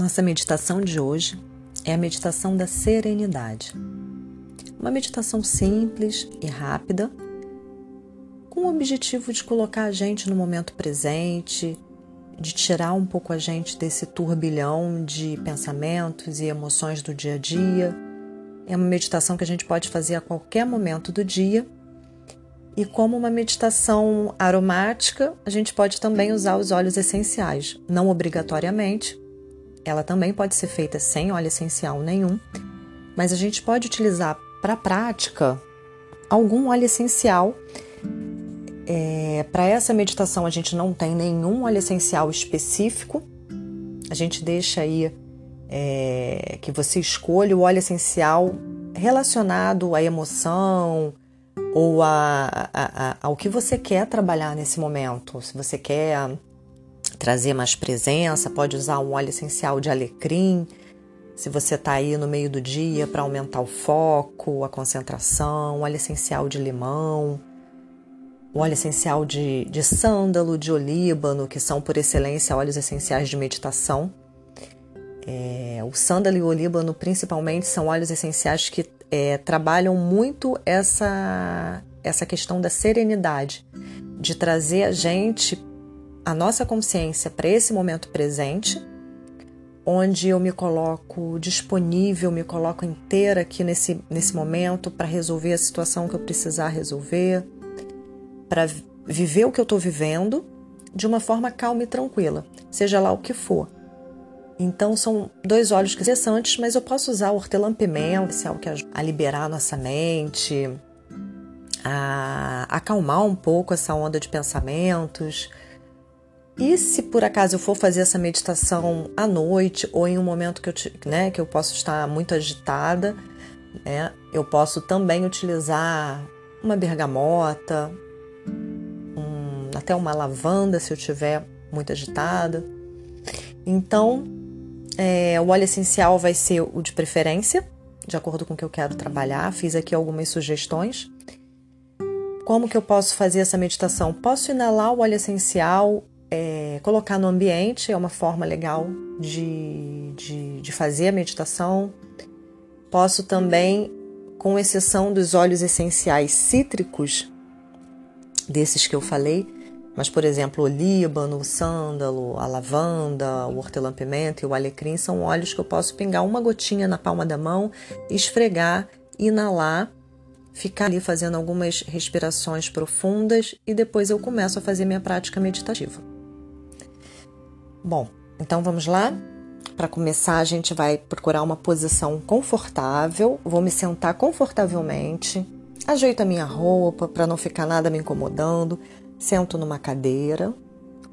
Nossa meditação de hoje é a meditação da serenidade. Uma meditação simples e rápida, com o objetivo de colocar a gente no momento presente, de tirar um pouco a gente desse turbilhão de pensamentos e emoções do dia a dia. É uma meditação que a gente pode fazer a qualquer momento do dia. E como uma meditação aromática, a gente pode também usar os óleos essenciais, não obrigatoriamente, ela também pode ser feita sem óleo essencial nenhum, mas a gente pode utilizar para prática algum óleo essencial. É, para essa meditação a gente não tem nenhum óleo essencial específico. A gente deixa aí é, que você escolha o óleo essencial relacionado à emoção ou a, a, a, ao que você quer trabalhar nesse momento. Se você quer trazer mais presença, pode usar um óleo essencial de alecrim. Se você está aí no meio do dia para aumentar o foco, a concentração, óleo essencial de limão, óleo essencial de, de sândalo, de olíbano, que são por excelência óleos essenciais de meditação. É, o sândalo e o olíbano, principalmente, são óleos essenciais que é, trabalham muito essa, essa questão da serenidade, de trazer a gente a nossa consciência para esse momento presente, onde eu me coloco disponível, me coloco inteira aqui nesse, nesse momento para resolver a situação que eu precisar resolver, para viver o que eu estou vivendo de uma forma calma e tranquila, seja lá o que for. Então são dois óleos interessantes, mas eu posso usar o hortelã-pimenta, é algo que ajuda a liberar a nossa mente, a acalmar um pouco essa onda de pensamentos, e se por acaso eu for fazer essa meditação à noite ou em um momento que eu, né, que eu posso estar muito agitada, né, eu posso também utilizar uma bergamota, um, até uma lavanda se eu estiver muito agitada. Então, é, o óleo essencial vai ser o de preferência, de acordo com o que eu quero trabalhar. Fiz aqui algumas sugestões. Como que eu posso fazer essa meditação? Posso inalar o óleo essencial é, colocar no ambiente é uma forma legal de, de, de fazer a meditação. Posso também, com exceção dos óleos essenciais cítricos, desses que eu falei, mas, por exemplo, o líbano, o sândalo, a lavanda, o hortelã-pimenta e o alecrim são óleos que eu posso pingar uma gotinha na palma da mão, esfregar, inalar, ficar ali fazendo algumas respirações profundas e depois eu começo a fazer minha prática meditativa. Bom, então vamos lá? Para começar, a gente vai procurar uma posição confortável. Vou me sentar confortavelmente. Ajeito a minha roupa para não ficar nada me incomodando. Sento numa cadeira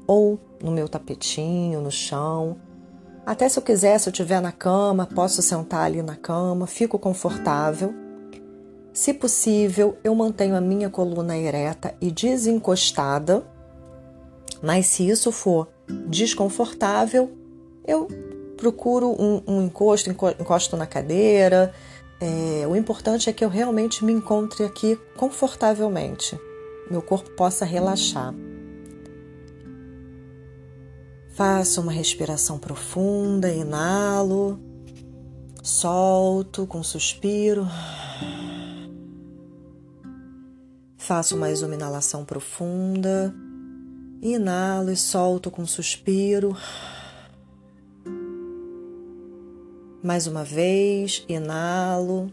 ou no meu tapetinho, no chão. Até se eu quiser, se eu estiver na cama, posso sentar ali na cama, fico confortável. Se possível, eu mantenho a minha coluna ereta e desencostada. Mas se isso for desconfortável, eu procuro um, um encosto, encosto na cadeira. É, o importante é que eu realmente me encontre aqui confortavelmente, meu corpo possa relaxar. Faço uma respiração profunda, inalo, solto com um suspiro. Faço mais uma inalação profunda. Inalo e solto com um suspiro. Mais uma vez, inalo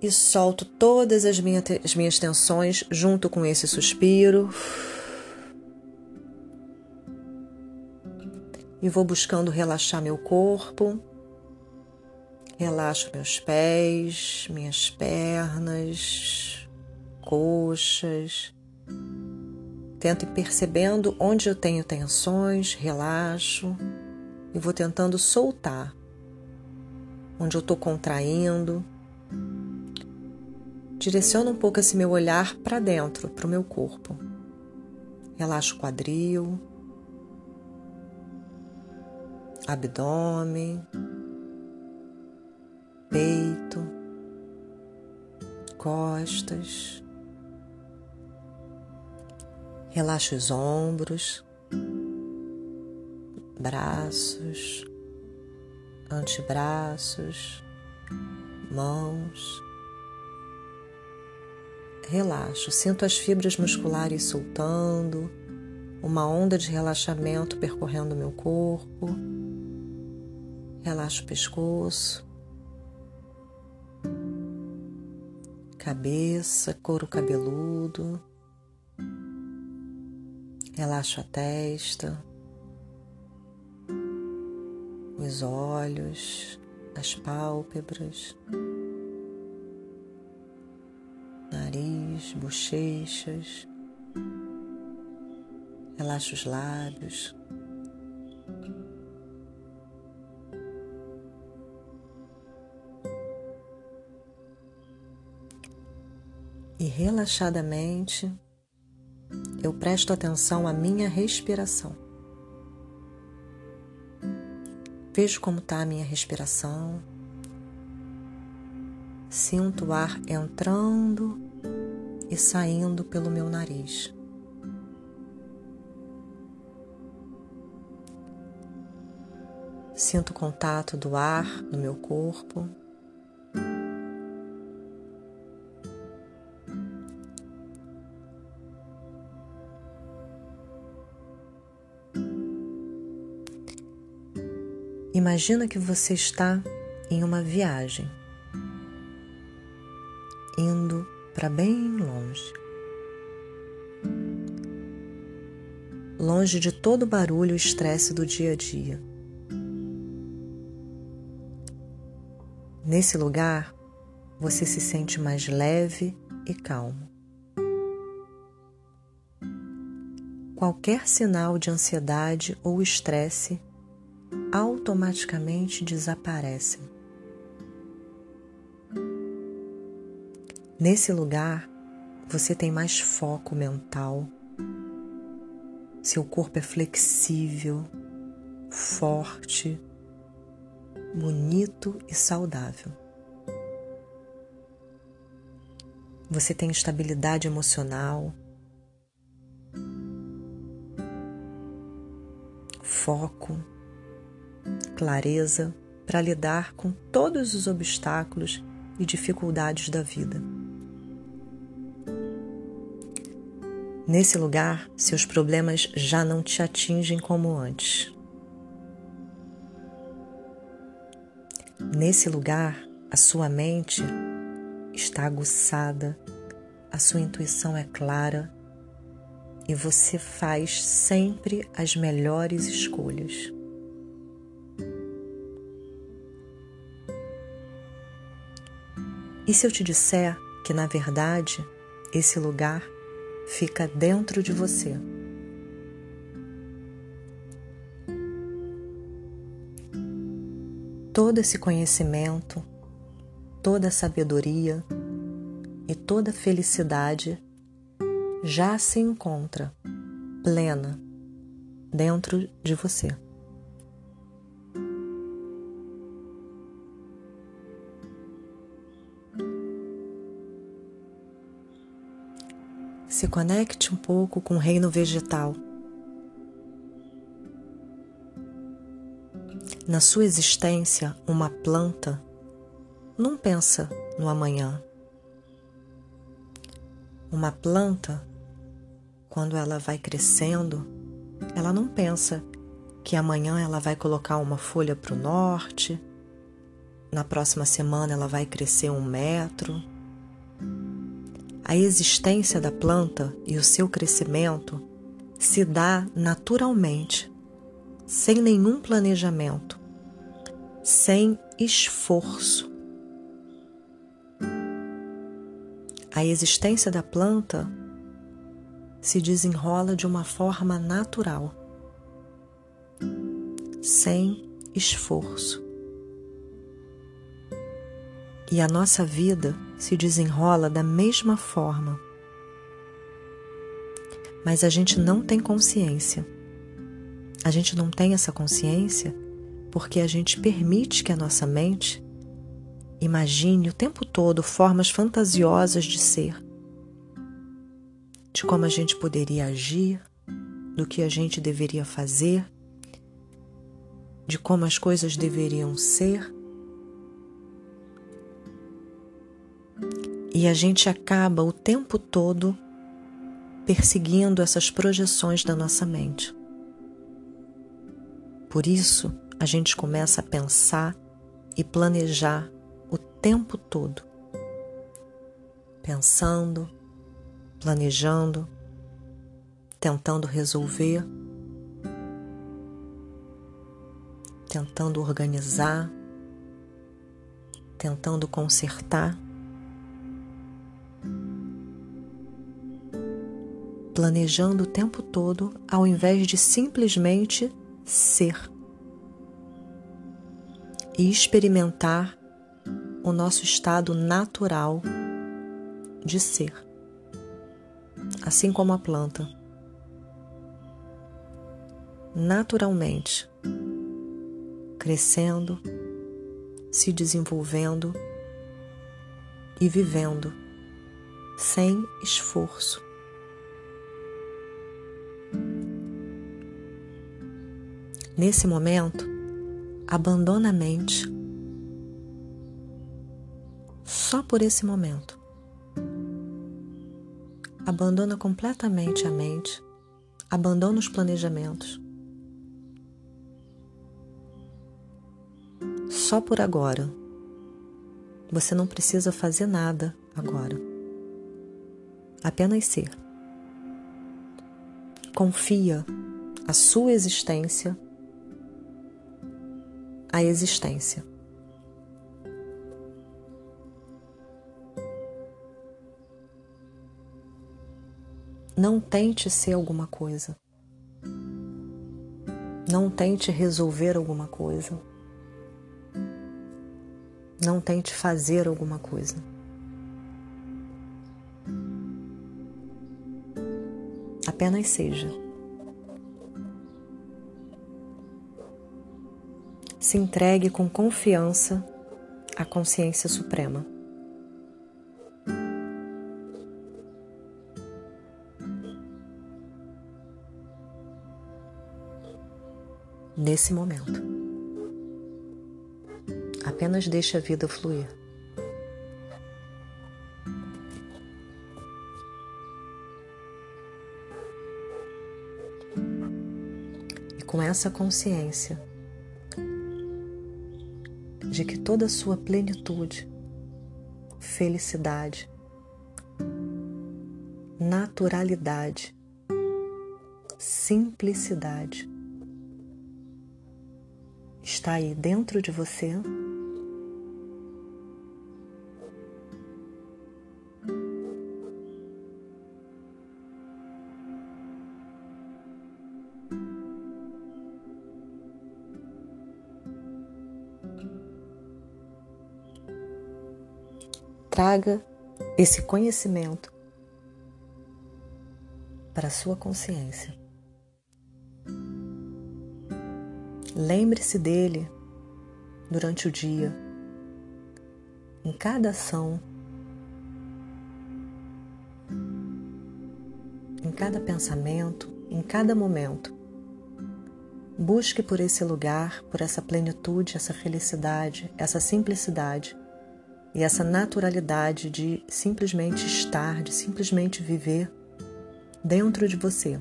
e solto todas as, minha, as minhas tensões junto com esse suspiro. E vou buscando relaxar meu corpo. Relaxo meus pés, minhas pernas, coxas Tento ir percebendo onde eu tenho tensões, relaxo e vou tentando soltar. Onde eu estou contraindo. Direciono um pouco esse meu olhar para dentro, para o meu corpo. Relaxo o quadril, abdômen, peito, costas. Relaxa os ombros. braços, antebraços, mãos. Relaxo, sinto as fibras musculares soltando, uma onda de relaxamento percorrendo meu corpo. Relaxo o pescoço, cabeça, couro cabeludo. Relaxo a testa, os olhos, as pálpebras, nariz, bochechas. Relaxa os lábios. E relaxadamente eu presto atenção à minha respiração. Vejo como está a minha respiração. Sinto o ar entrando e saindo pelo meu nariz. Sinto o contato do ar no meu corpo. Imagina que você está em uma viagem, indo para bem longe. Longe de todo o barulho e estresse do dia a dia. Nesse lugar, você se sente mais leve e calmo. Qualquer sinal de ansiedade ou estresse automaticamente desaparecem. Nesse lugar, você tem mais foco mental, seu corpo é flexível, forte, bonito e saudável. Você tem estabilidade emocional, foco, clareza para lidar com todos os obstáculos e dificuldades da vida. Nesse lugar, seus problemas já não te atingem como antes. Nesse lugar, a sua mente está aguçada, a sua intuição é clara e você faz sempre as melhores escolhas. E se eu te disser que, na verdade, esse lugar fica dentro de você? todo esse conhecimento, toda a sabedoria e toda a felicidade já se encontra plena dentro de você. Se conecte um pouco com o reino vegetal. Na sua existência, uma planta não pensa no amanhã. Uma planta, quando ela vai crescendo, ela não pensa que amanhã ela vai colocar uma folha para o norte, na próxima semana ela vai crescer um metro. A existência da planta e o seu crescimento se dá naturalmente, sem nenhum planejamento sem esforço. A existência da planta se desenrola de uma forma natural, sem esforço. E a nossa vida se desenrola da mesma forma. Mas a gente não tem consciência. A gente não tem essa consciência porque a gente permite que a nossa mente imagine o tempo todo formas fantasiosas de ser, de como a gente poderia agir, do que a gente deveria fazer de como as coisas deveriam ser. E a gente acaba o tempo todo perseguindo essas projeções da nossa mente. Por isso, a gente começa a pensar e planejar o tempo todo. Pensando, planejando, tentando resolver, tentando organizar, tentando consertar. Planejando o tempo todo ao invés de simplesmente ser e experimentar o nosso estado natural de ser, assim como a planta. Naturalmente, crescendo, se desenvolvendo e vivendo sem esforço. Nesse momento, abandona a mente só por esse momento. Abandona completamente a mente, abandona os planejamentos. Só por agora. Você não precisa fazer nada agora. Apenas ser. Confia a sua existência a existência. Não tente ser alguma coisa. Não tente resolver alguma coisa. Não tente fazer alguma coisa. Apenas seja. Se entregue com confiança à consciência suprema. Nesse momento, apenas deixe a vida fluir. E com essa consciência, de que toda a sua plenitude, felicidade, naturalidade, simplicidade está aí dentro de você traga esse conhecimento para a sua consciência. Lembre-se dele durante o dia, em cada ação, em cada pensamento, em cada momento. Busque por esse lugar, por essa plenitude, essa felicidade, essa simplicidade e essa naturalidade de simplesmente estar, de simplesmente viver dentro de você.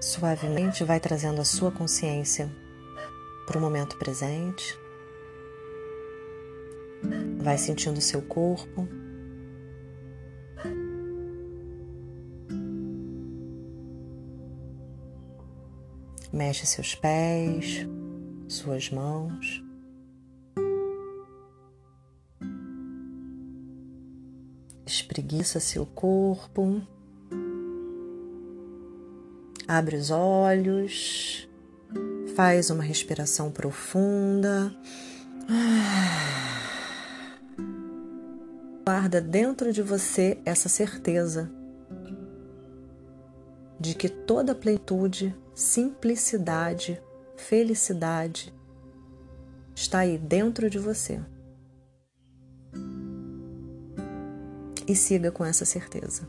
Suavemente vai trazendo a sua consciência para o momento presente. Vai sentindo o seu corpo. Mexe seus pés, suas mãos. Espreguiça seu corpo. Abre os olhos. Faz uma respiração profunda. Guarda dentro de você essa certeza de que toda plenitude simplicidade, felicidade está aí dentro de você. e siga com essa certeza.